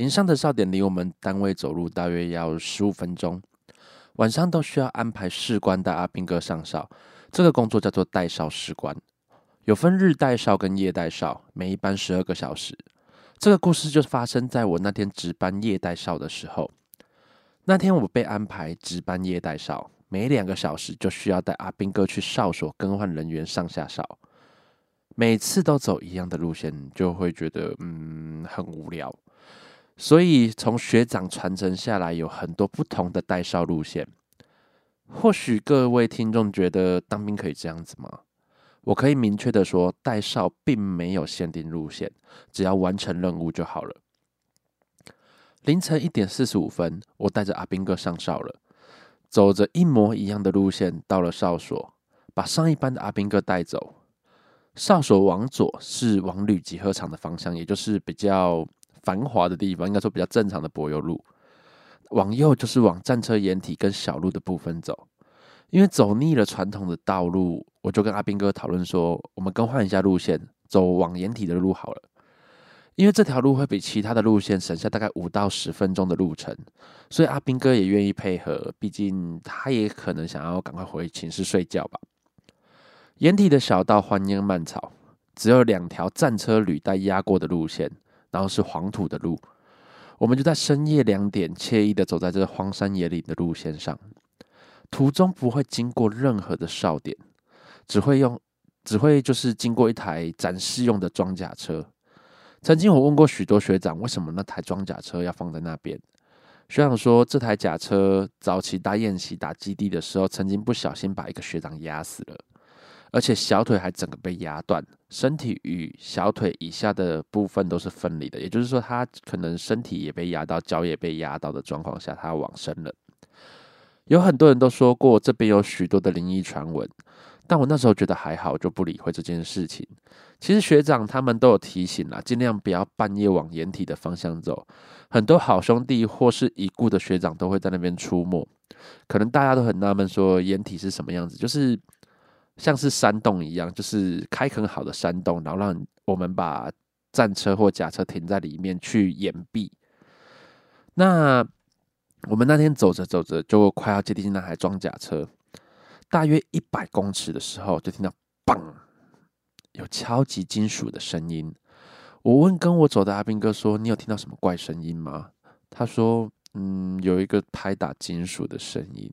营上的哨点离我们单位走路大约要十五分钟。晚上都需要安排士官带阿兵哥上哨，这个工作叫做代哨士官，有分日代哨跟夜代哨，每一班十二个小时。这个故事就发生在我那天值班夜代哨的时候。那天我被安排值班夜代哨，每两个小时就需要带阿兵哥去哨所更换人员上下哨，每次都走一样的路线，就会觉得嗯很无聊。所以从学长传承下来，有很多不同的带哨路线。或许各位听众觉得当兵可以这样子吗？我可以明确的说，带哨并没有限定路线，只要完成任务就好了。凌晨一点四十五分，我带着阿兵哥上哨了，走着一模一样的路线到了哨所，把上一班的阿兵哥带走。哨所往左是往旅集合场的方向，也就是比较。繁华的地方，应该说比较正常的柏油路，往右就是往战车掩体跟小路的部分走。因为走腻了传统的道路，我就跟阿兵哥讨论说，我们更换一下路线，走往掩体的路好了。因为这条路会比其他的路线省下大概五到十分钟的路程，所以阿兵哥也愿意配合，毕竟他也可能想要赶快回寝室睡觉吧。掩体的小道荒烟蔓草，只有两条战车履带压过的路线。然后是黄土的路，我们就在深夜两点惬意的走在这荒山野岭的路线上，途中不会经过任何的哨点，只会用，只会就是经过一台展示用的装甲车。曾经我问过许多学长，为什么那台装甲车要放在那边？学长说，这台甲车早期搭宴席打基地的时候，曾经不小心把一个学长压死了。而且小腿还整个被压断，身体与小腿以下的部分都是分离的，也就是说，他可能身体也被压到，脚也被压到的状况下，他往生了。有很多人都说过这边有许多的灵异传闻，但我那时候觉得还好，就不理会这件事情。其实学长他们都有提醒啦，尽量不要半夜往掩体的方向走。很多好兄弟或是已故的学长都会在那边出没，可能大家都很纳闷，说掩体是什么样子，就是。像是山洞一样，就是开垦好的山洞，然后让我们把战车或甲车停在里面去掩蔽。那我们那天走着走着，就快要接近那台装甲车，大约一百公尺的时候，就听到“嘣”，有敲击金属的声音。我问跟我走的阿兵哥说：“你有听到什么怪声音吗？”他说：“嗯，有一个拍打金属的声音。”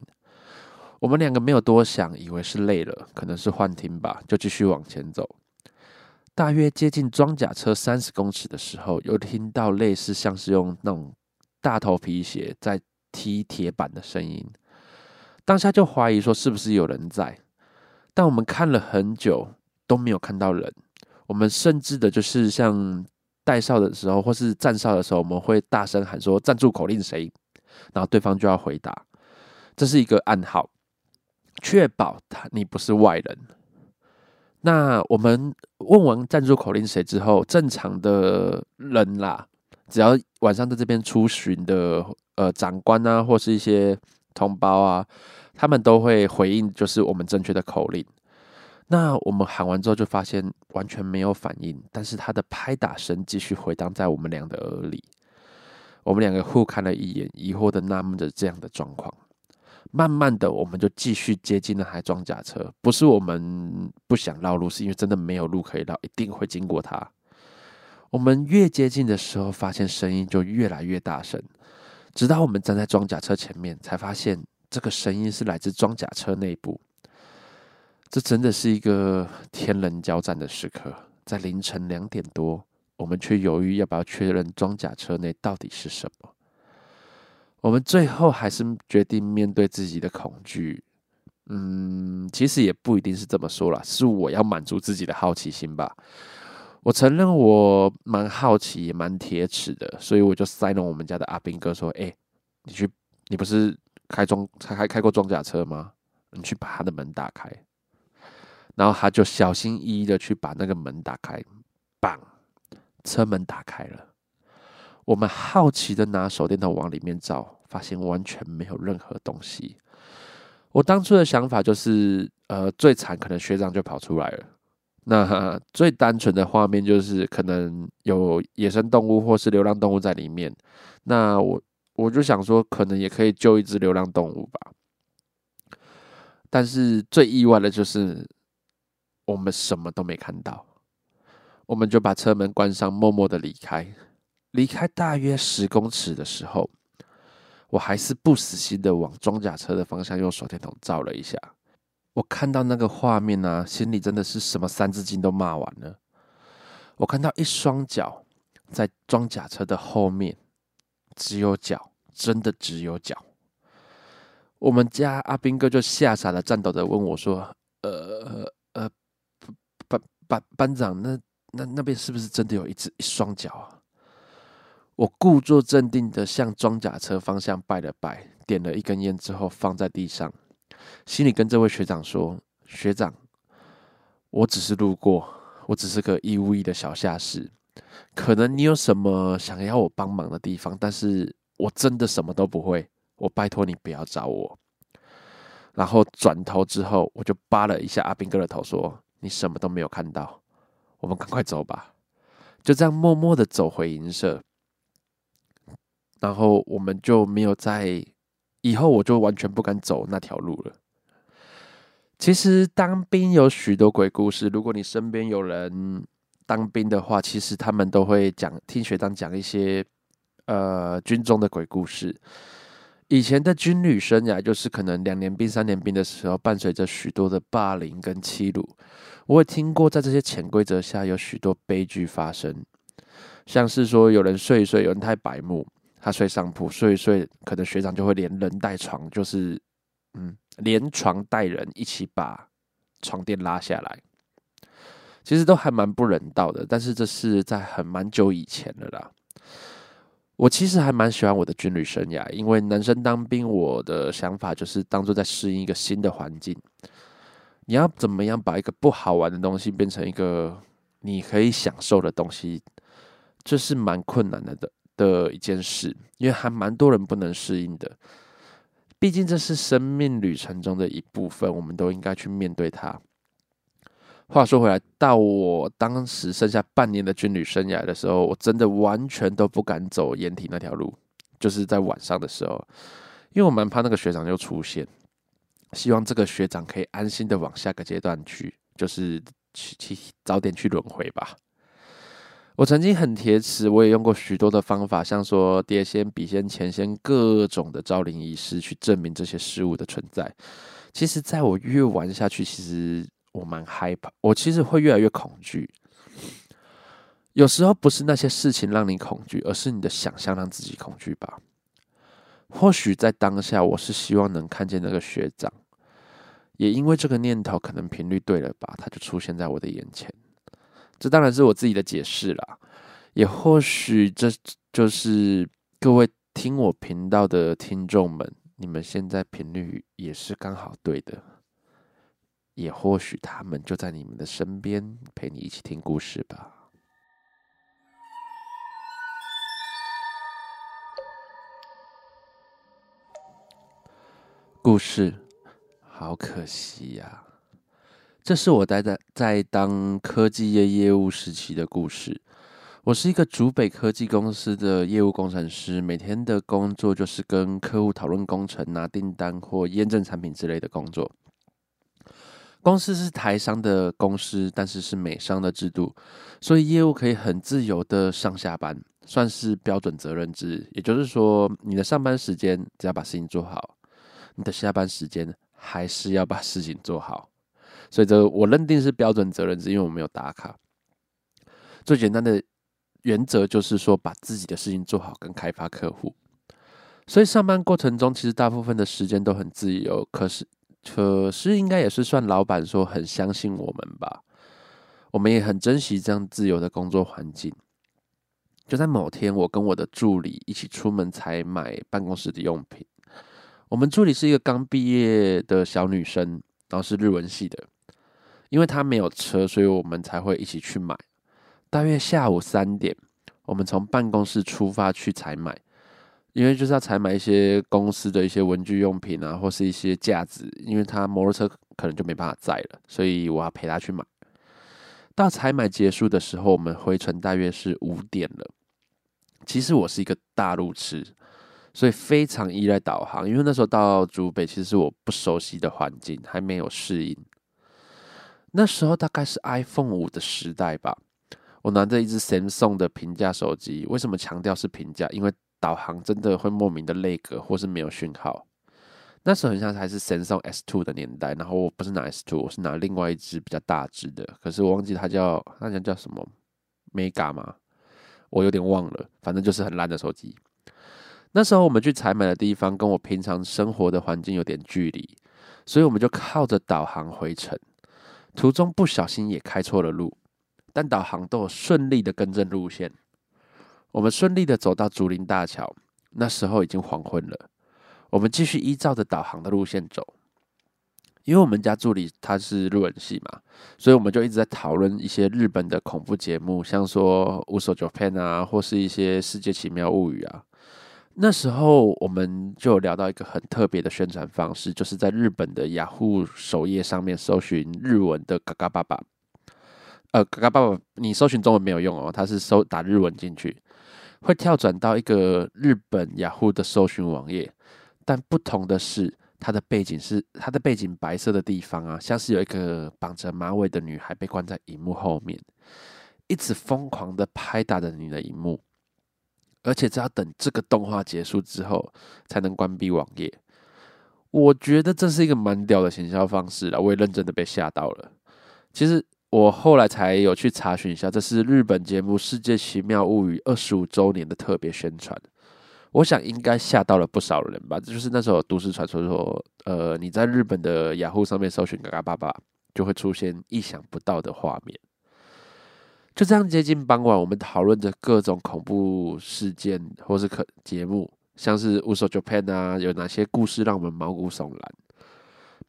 我们两个没有多想，以为是累了，可能是幻听吧，就继续往前走。大约接近装甲车三十公尺的时候，又听到类似像是用那种大头皮鞋在踢铁板的声音。当下就怀疑说是不是有人在，但我们看了很久都没有看到人。我们甚至的就是像带哨的时候或是站哨的时候，我们会大声喊说站住口令谁，然后对方就要回答，这是一个暗号。确保他你不是外人。那我们问完赞助口令谁之后，正常的人啦，只要晚上在这边出巡的呃长官啊，或是一些同胞啊，他们都会回应，就是我们正确的口令。那我们喊完之后，就发现完全没有反应，但是他的拍打声继续回荡在我们俩的耳里。我们两个互看了一眼，疑惑的纳闷着这样的状况。慢慢的，我们就继续接近那台装甲车。不是我们不想绕路，是因为真的没有路可以绕，一定会经过它。我们越接近的时候，发现声音就越来越大声，直到我们站在装甲车前面，才发现这个声音是来自装甲车内部。这真的是一个天人交战的时刻。在凌晨两点多，我们却犹豫要不要确认装甲车内到底是什么。我们最后还是决定面对自己的恐惧。嗯，其实也不一定是这么说啦，是我要满足自己的好奇心吧。我承认我蛮好奇，也蛮铁齿的，所以我就塞了我们家的阿兵哥说：“哎，你去，你不是开装开开开过装甲车吗？你去把他的门打开。”然后他就小心翼翼的去把那个门打开，棒，车门打开了。我们好奇的拿手电筒往里面照，发现完全没有任何东西。我当初的想法就是，呃，最惨可能学长就跑出来了。那 最单纯的画面就是可能有野生动物或是流浪动物在里面。那我我就想说，可能也可以救一只流浪动物吧。但是最意外的就是。我们什么都没看到，我们就把车门关上，默默的离开。离开大约十公尺的时候，我还是不死心的往装甲车的方向用手电筒照了一下。我看到那个画面呢，心里真的是什么三字经都骂完了。我看到一双脚在装甲车的后面，只有脚，真的只有脚。我们家阿兵哥就吓傻了，颤抖的问我说：“呃呃，班。”班班长，那那那边是不是真的有一只一双脚啊？我故作镇定的向装甲车方向拜了拜，点了一根烟之后放在地上，心里跟这位学长说：“学长，我只是路过，我只是个义务役的小下士，可能你有什么想要我帮忙的地方，但是我真的什么都不会，我拜托你不要找我。”然后转头之后，我就扒了一下阿兵哥的头，说。你什么都没有看到，我们赶快走吧。就这样默默的走回营舍，然后我们就没有在以后，我就完全不敢走那条路了。其实当兵有许多鬼故事，如果你身边有人当兵的话，其实他们都会讲听学长讲一些呃军中的鬼故事。以前的军旅生涯，就是可能两年兵、三年兵的时候，伴随着许多的霸凌跟欺辱。我也听过，在这些潜规则下，有许多悲剧发生。像是说，有人睡一睡，有人太白目，他睡上铺，睡一睡，可能学长就会连人带床，就是嗯，连床带人一起把床垫拉下来。其实都还蛮不人道的，但是这是在很蛮久以前的啦。我其实还蛮喜欢我的军旅生涯，因为男生当兵，我的想法就是当做在适应一个新的环境。你要怎么样把一个不好玩的东西变成一个你可以享受的东西，这是蛮困难的的的一件事，因为还蛮多人不能适应的。毕竟这是生命旅程中的一部分，我们都应该去面对它。话说回来，到我当时剩下半年的军旅生涯的时候，我真的完全都不敢走掩体那条路，就是在晚上的时候，因为我蛮怕那个学长又出现。希望这个学长可以安心的往下个阶段去，就是去去早点去轮回吧。我曾经很铁齿，我也用过许多的方法，像说碟仙、笔仙、钱仙各种的招灵仪式，去证明这些事物的存在。其实，在我越玩下去，其实。我蛮害怕，我其实会越来越恐惧。有时候不是那些事情让你恐惧，而是你的想象让自己恐惧吧。或许在当下，我是希望能看见那个学长，也因为这个念头，可能频率对了吧，他就出现在我的眼前。这当然是我自己的解释啦，也或许这就是各位听我频道的听众们，你们现在频率也是刚好对的。也或许他们就在你们的身边，陪你一起听故事吧。故事，好可惜呀！这是我待在在当科技业业务时期的故事。我是一个竹北科技公司的业务工程师，每天的工作就是跟客户讨论工程、拿订单或验证产品之类的工作。公司是台商的公司，但是是美商的制度，所以业务可以很自由的上下班，算是标准责任制。也就是说，你的上班时间只要把事情做好，你的下班时间还是要把事情做好。所以这我认定是标准责任制，因为我没有打卡。最简单的原则就是说，把自己的事情做好，跟开发客户。所以上班过程中，其实大部分的时间都很自由，可是。可是应该也是算老板说很相信我们吧，我们也很珍惜这样自由的工作环境。就在某天，我跟我的助理一起出门采买办公室的用品。我们助理是一个刚毕业的小女生，然后是日文系的。因为他没有车，所以我们才会一起去买。大约下午三点，我们从办公室出发去采买，因为就是要采买一些公司的一些文具用品啊，或是一些架子。因为他摩托车可能就没办法载了，所以我要陪他去买。到采买结束的时候，我们回程大约是五点了。其实我是一个大路痴，所以非常依赖导航。因为那时候到竹北，其实是我不熟悉的环境，还没有适应。那时候大概是 iPhone 五的时代吧。我拿着一只 Samsung 的平价手机，为什么强调是平价？因为导航真的会莫名的累格，或是没有讯号。那时候好像还是 Samsung S2 的年代，然后我不是拿 S2，我是拿另外一只比较大只的，可是我忘记它叫那叫叫什么 Mega 吗？我有点忘了，反正就是很烂的手机。那时候我们去采买的地方跟我平常生活的环境有点距离，所以我们就靠着导航回程，途中不小心也开错了路，但导航都有顺利的更正路线。我们顺利的走到竹林大桥，那时候已经黄昏了。我们继续依照着导航的路线走，因为我们家助理他是日文系嘛，所以我们就一直在讨论一些日本的恐怖节目，像说《无所 Japan》啊，或是一些《世界奇妙物语》啊。那时候我们就聊到一个很特别的宣传方式，就是在日本的雅虎首页上面搜寻日文的“嘎嘎爸爸”。呃，“嘎嘎爸爸”，你搜寻中文没有用哦，它是搜打日文进去，会跳转到一个日本雅虎的搜寻网页。但不同的是，它的背景是它的背景白色的地方啊，像是有一个绑着马尾的女孩被关在荧幕后面，一直疯狂的拍打着你的荧幕，而且只要等这个动画结束之后才能关闭网页。我觉得这是一个蛮屌的行销方式了，我也认真的被吓到了。其实我后来才有去查询一下，这是日本节目《世界奇妙物语》二十五周年的特别宣传。我想应该吓到了不少人吧。这就是那时候都市传说说，呃，你在日本的雅虎上面搜寻“嘎嘎爸爸”，就会出现意想不到的画面。就这样接近傍晚，我们讨论着各种恐怖事件或是可节目，像是《乌索 Japan》啊，有哪些故事让我们毛骨悚然？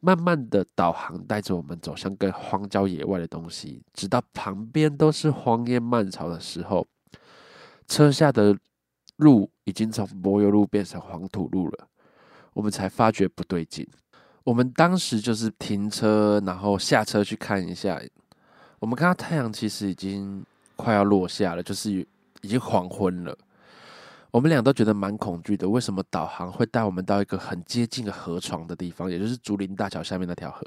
慢慢的，导航带着我们走向更荒郊野外的东西，直到旁边都是荒烟蔓草的时候，车下的。路已经从柏油路变成黄土路了，我们才发觉不对劲。我们当时就是停车，然后下车去看一下。我们看到太阳其实已经快要落下了，就是已经黄昏了。我们俩都觉得蛮恐惧的。为什么导航会带我们到一个很接近的河床的地方，也就是竹林大桥下面那条河？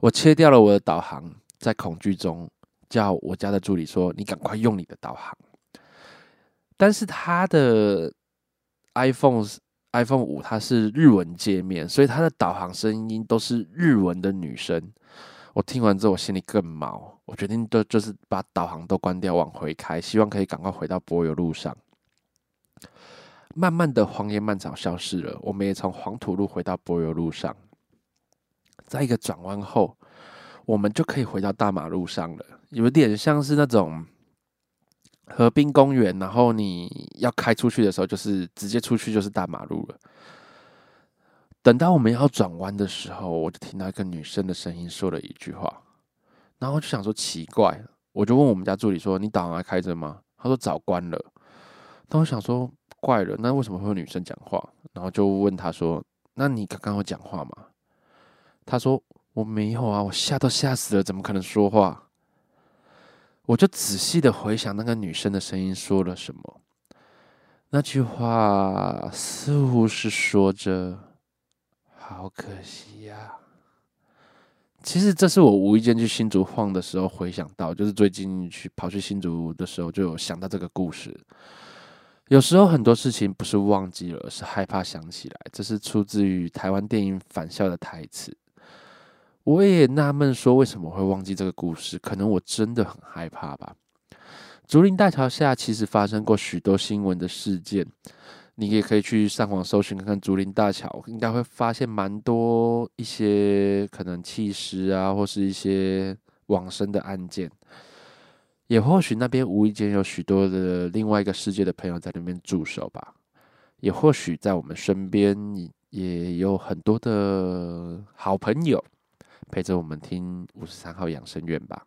我切掉了我的导航，在恐惧中叫我家的助理说：“你赶快用你的导航。”但是它的 iPhone iPhone 五它是日文界面，所以它的导航声音都是日文的女生。我听完之后，我心里更毛。我决定都就是把导航都关掉，往回开，希望可以赶快回到柏油路上。慢慢的，荒野漫草消失了，我们也从黄土路回到柏油路上。在一个转弯后，我们就可以回到大马路上了，有点像是那种。河滨公园，然后你要开出去的时候，就是直接出去就是大马路了。等到我们要转弯的时候，我就听到一个女生的声音说了一句话，然后就想说奇怪，我就问我们家助理说：“你导航还开着吗？”他说：“早关了。”但我想说怪了，那为什么会有女生讲话？然后就问他说：“那你刚刚有讲话吗？”他说：“我没有啊，我吓都吓死了，怎么可能说话？”我就仔细的回想那个女生的声音说了什么，那句话似乎是说着“好可惜呀”。其实这是我无意间去新竹晃的时候回想到，就是最近去跑去新竹的时候，就有想到这个故事。有时候很多事情不是忘记了，是害怕想起来。这是出自于台湾电影《返校》的台词。我也纳闷，说为什么会忘记这个故事？可能我真的很害怕吧。竹林大桥下其实发生过许多新闻的事件，你也可以去上网搜寻看看竹林大桥，应该会发现蛮多一些可能弃尸啊，或是一些往生的案件。也或许那边无意间有许多的另外一个世界的朋友在那边驻守吧，也或许在我们身边也有很多的好朋友陪着我们听五十三号养生院吧。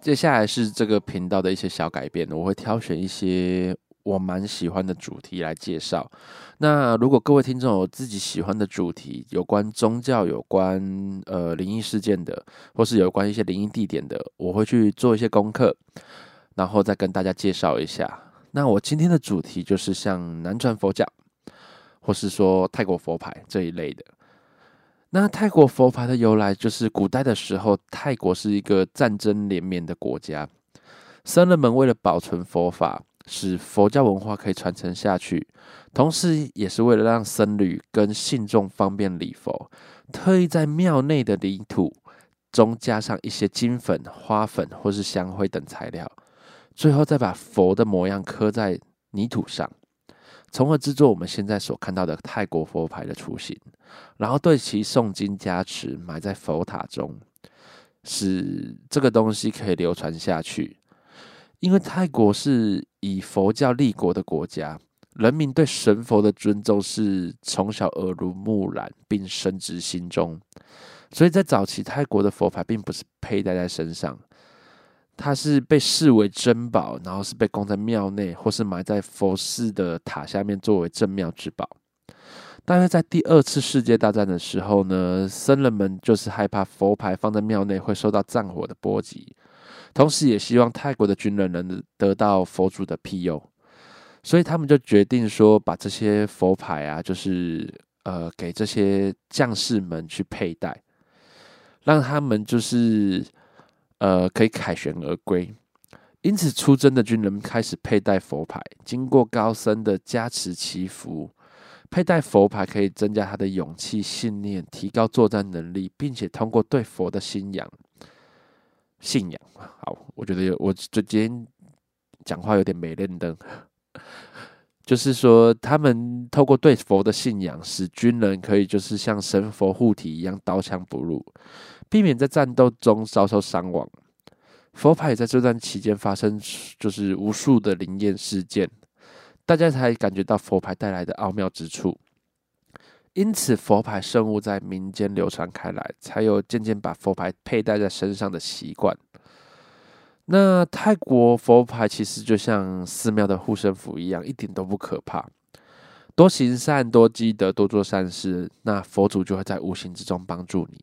接下来是这个频道的一些小改变，我会挑选一些。我蛮喜欢的主题来介绍。那如果各位听众有自己喜欢的主题，有关宗教、有关呃灵异事件的，或是有关一些灵异地点的，我会去做一些功课，然后再跟大家介绍一下。那我今天的主题就是像南传佛教，或是说泰国佛牌这一类的。那泰国佛牌的由来，就是古代的时候，泰国是一个战争连绵的国家，僧人们为了保存佛法。使佛教文化可以传承下去，同时也是为了让僧侣跟信众方便礼佛，特意在庙内的泥土中加上一些金粉、花粉或是香灰等材料，最后再把佛的模样刻在泥土上，从而制作我们现在所看到的泰国佛牌的雏形，然后对其诵经加持，埋在佛塔中，使这个东西可以流传下去。因为泰国是以佛教立国的国家，人民对神佛的尊重是从小耳濡目染，并深植心中。所以在早期，泰国的佛牌并不是佩戴在身上，它是被视为珍宝，然后是被供在庙内，或是埋在佛寺的塔下面，作为镇庙之宝。大约在第二次世界大战的时候呢，僧人们就是害怕佛牌放在庙内会受到战火的波及。同时，也希望泰国的军人能得到佛祖的庇佑，所以他们就决定说，把这些佛牌啊，就是呃，给这些将士们去佩戴，让他们就是呃，可以凯旋而归。因此，出征的军人开始佩戴佛牌，经过高僧的加持祈福，佩戴佛牌可以增加他的勇气、信念，提高作战能力，并且通过对佛的信仰。信仰好，我觉得有我这今天讲话有点没认灯，就是说他们透过对佛的信仰，使军人可以就是像神佛护体一样刀枪不入，避免在战斗中遭受伤亡。佛牌在这段期间发生就是无数的灵验事件，大家才感觉到佛牌带来的奥妙之处。因此，佛牌圣物在民间流传开来，才有渐渐把佛牌佩戴在身上的习惯。那泰国佛牌其实就像寺庙的护身符一样，一点都不可怕。多行善、多积德、多做善事，那佛祖就会在无形之中帮助你。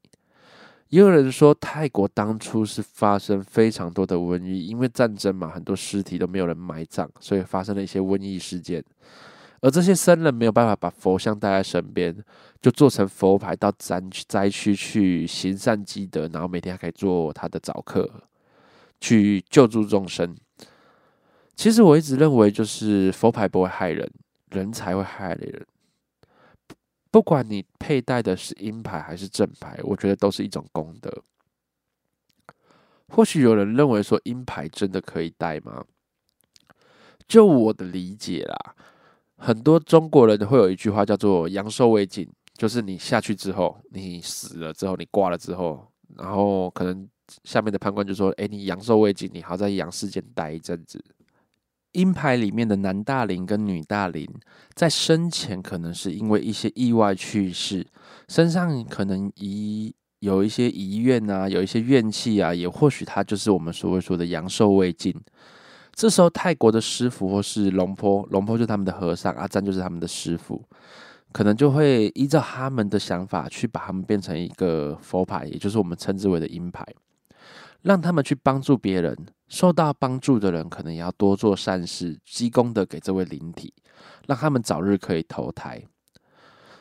也有人说，泰国当初是发生非常多的瘟疫，因为战争嘛，很多尸体都没有人埋葬，所以发生了一些瘟疫事件。而这些僧人没有办法把佛像带在身边，就做成佛牌到灾灾区去行善积德，然后每天还可以做他的早课，去救助众生。其实我一直认为，就是佛牌不会害人，人才会害人。不管你佩戴的是阴牌还是正牌，我觉得都是一种功德。或许有人认为说阴牌真的可以戴吗？就我的理解啦。很多中国人会有一句话叫做“阳寿未尽”，就是你下去之后，你死了之后，你挂了之后，然后可能下面的判官就说：“哎，你阳寿未尽，你还要在阳世间待一阵子。”阴牌里面的男大龄跟女大龄，在生前可能是因为一些意外去世，身上可能遗有一些遗愿啊，有一些怨气啊，也或许他就是我们所谓说的阳寿未尽。这时候，泰国的师傅或是龙婆，龙婆就是他们的和尚，阿赞就是他们的师傅，可能就会依照他们的想法去把他们变成一个佛牌，也就是我们称之为的阴牌，让他们去帮助别人。受到帮助的人，可能也要多做善事，积功德给这位灵体，让他们早日可以投胎。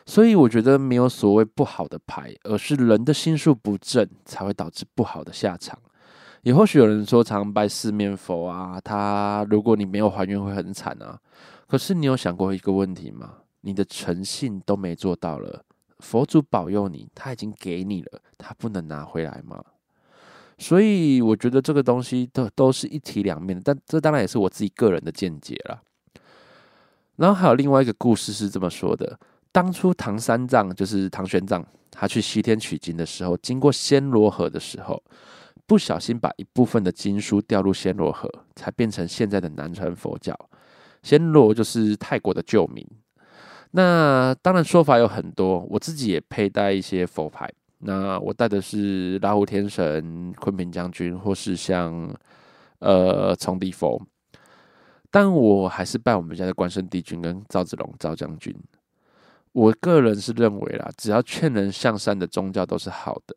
所以，我觉得没有所谓不好的牌，而是人的心术不正，才会导致不好的下场。也或许有人说，常拜四面佛啊，他如果你没有还愿，会很惨啊。可是你有想过一个问题吗？你的诚信都没做到了，佛祖保佑你，他已经给你了，他不能拿回来吗？所以我觉得这个东西都都是一体两面的，但这当然也是我自己个人的见解了。然后还有另外一个故事是这么说的：当初唐三藏就是唐玄奘，他去西天取经的时候，经过暹罗河的时候，不小心把一部分的经书掉入暹罗河，才变成现在的南传佛教。暹罗就是泰国的旧名。那当然说法有很多，我自己也佩戴一些佛牌。那我带的是拉胡天神、昆平将军，或是像呃崇迪佛。但我还是拜我们家的关圣帝君跟赵子龙赵将军。我个人是认为啦，只要劝人向善的宗教都是好的。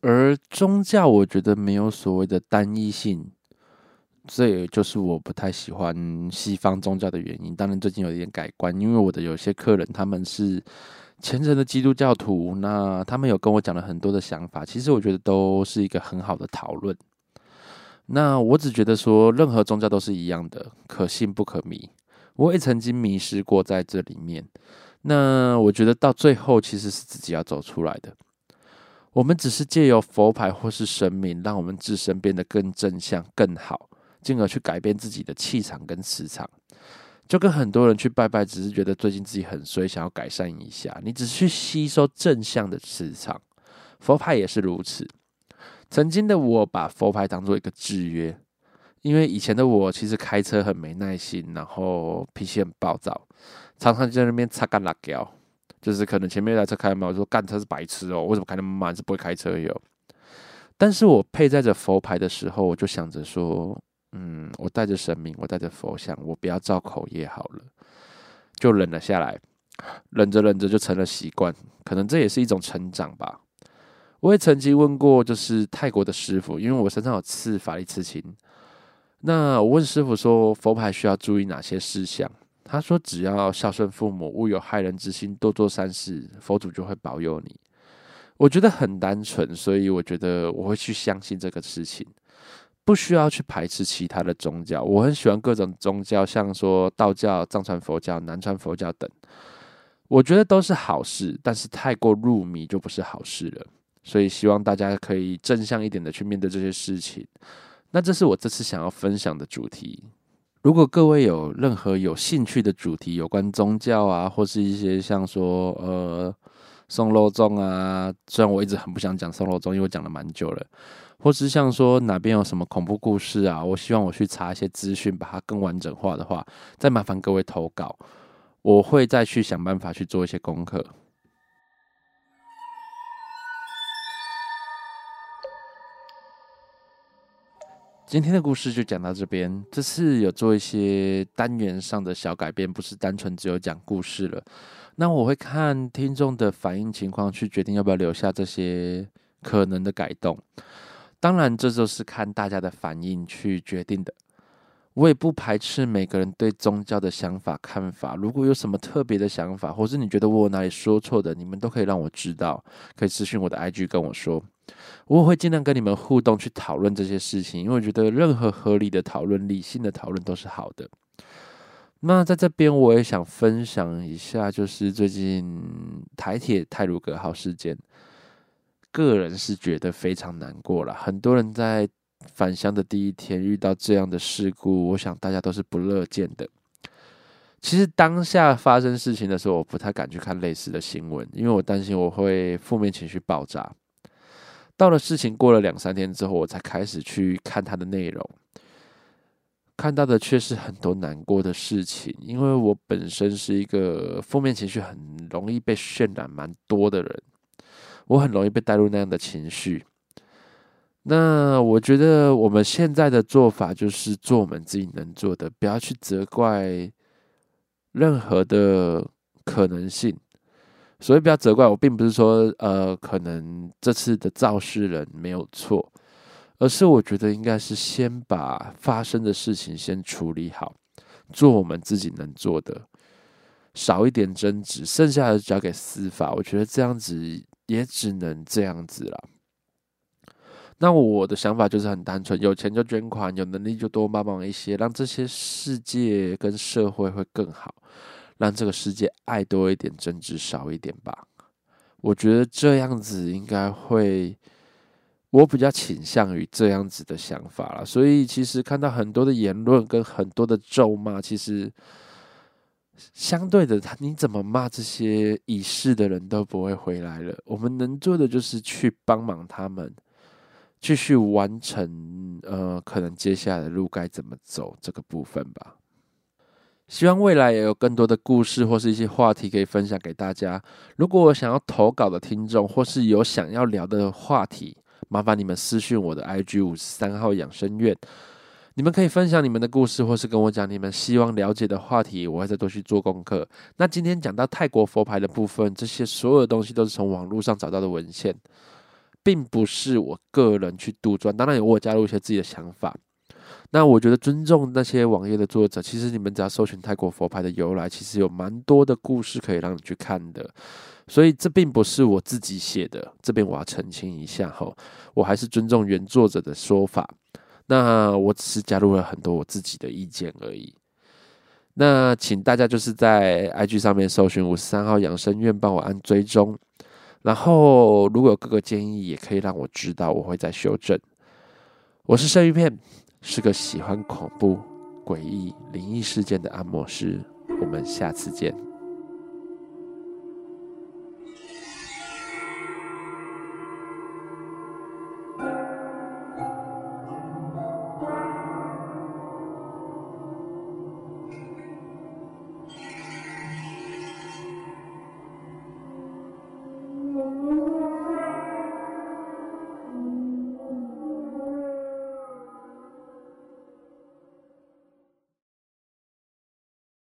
而宗教，我觉得没有所谓的单一性，这也就是我不太喜欢西方宗教的原因。当然，最近有一点改观，因为我的有些客人他们是虔诚的基督教徒，那他们有跟我讲了很多的想法。其实我觉得都是一个很好的讨论。那我只觉得说，任何宗教都是一样的，可信不可迷。我也曾经迷失过在这里面。那我觉得到最后其实是自己要走出来的。我们只是借由佛牌或是神明，让我们自身变得更正向、更好，进而去改变自己的气场跟磁场。就跟很多人去拜拜，只是觉得最近自己很衰，想要改善一下。你只是去吸收正向的磁场，佛牌也是如此。曾经的我把佛牌当做一个制约，因为以前的我其实开车很没耐心，然后脾气很暴躁，常常就在那边擦干辣椒，就是可能前面一台车开慢，我说干车是白痴哦，为什么开那么慢？是不会开车哟。但是我佩戴着佛牌的时候，我就想着说，嗯，我带着神明，我带着佛像，我不要造口业好了，就忍了下来，忍着忍着就成了习惯，可能这也是一种成长吧。我也曾经问过，就是泰国的师傅，因为我身上有刺法力刺青。那我问师傅说，佛牌需要注意哪些事项？他说，只要孝顺父母，勿有害人之心，多做善事，佛祖就会保佑你。我觉得很单纯，所以我觉得我会去相信这个事情，不需要去排斥其他的宗教。我很喜欢各种宗教，像说道教、藏传佛教、南传佛教等，我觉得都是好事，但是太过入迷就不是好事了。所以希望大家可以正向一点的去面对这些事情。那这是我这次想要分享的主题。如果各位有任何有兴趣的主题，有关宗教啊，或是一些像说呃送肉粽啊，虽然我一直很不想讲送肉粽，因为我讲了蛮久了，或是像说哪边有什么恐怖故事啊，我希望我去查一些资讯，把它更完整化的话，再麻烦各位投稿，我会再去想办法去做一些功课。今天的故事就讲到这边。这次有做一些单元上的小改变，不是单纯只有讲故事了。那我会看听众的反应情况去决定要不要留下这些可能的改动。当然，这就是看大家的反应去决定的。我也不排斥每个人对宗教的想法看法。如果有什么特别的想法，或是你觉得我哪里说错的，你们都可以让我知道，可以私信我的 IG 跟我说。我会尽量跟你们互动，去讨论这些事情，因为我觉得任何合理的讨论、理性的讨论都是好的。那在这边，我也想分享一下，就是最近台铁泰鲁格号事件，个人是觉得非常难过了。很多人在返乡的第一天遇到这样的事故，我想大家都是不乐见的。其实当下发生事情的时候，我不太敢去看类似的新闻，因为我担心我会负面情绪爆炸。到了事情过了两三天之后，我才开始去看它的内容，看到的却是很多难过的事情。因为我本身是一个负面情绪很容易被渲染蛮多的人，我很容易被带入那样的情绪。那我觉得我们现在的做法就是做我们自己能做的，不要去责怪任何的可能性。所以不要责怪我，并不是说，呃，可能这次的肇事人没有错，而是我觉得应该是先把发生的事情先处理好，做我们自己能做的，少一点争执，剩下的交给司法。我觉得这样子也只能这样子了。那我的想法就是很单纯，有钱就捐款，有能力就多帮忙一些，让这些世界跟社会会更好。让这个世界爱多一点，争执少一点吧。我觉得这样子应该会，我比较倾向于这样子的想法了。所以其实看到很多的言论跟很多的咒骂，其实相对的，他你怎么骂这些已逝的人都不会回来了。我们能做的就是去帮忙他们，继续完成呃，可能接下来的路该怎么走这个部分吧。希望未来也有更多的故事或是一些话题可以分享给大家。如果我想要投稿的听众，或是有想要聊的话题，麻烦你们私讯我的 IG 五十三号养生院。你们可以分享你们的故事，或是跟我讲你们希望了解的话题，我会再多去做功课。那今天讲到泰国佛牌的部分，这些所有的东西都是从网络上找到的文献，并不是我个人去杜撰。当然，也我加入一些自己的想法。那我觉得尊重那些网页的作者，其实你们只要搜寻泰国佛牌的由来，其实有蛮多的故事可以让你去看的。所以这并不是我自己写的，这边我要澄清一下哈，我还是尊重原作者的说法。那我只是加入了很多我自己的意见而已。那请大家就是在 IG 上面搜寻五十三号养生院，帮我按追踪。然后如果有各个建议，也可以让我知道，我会再修正。我是生鱼片，是个喜欢恐怖、诡异、灵异事件的按摩师。我们下次见。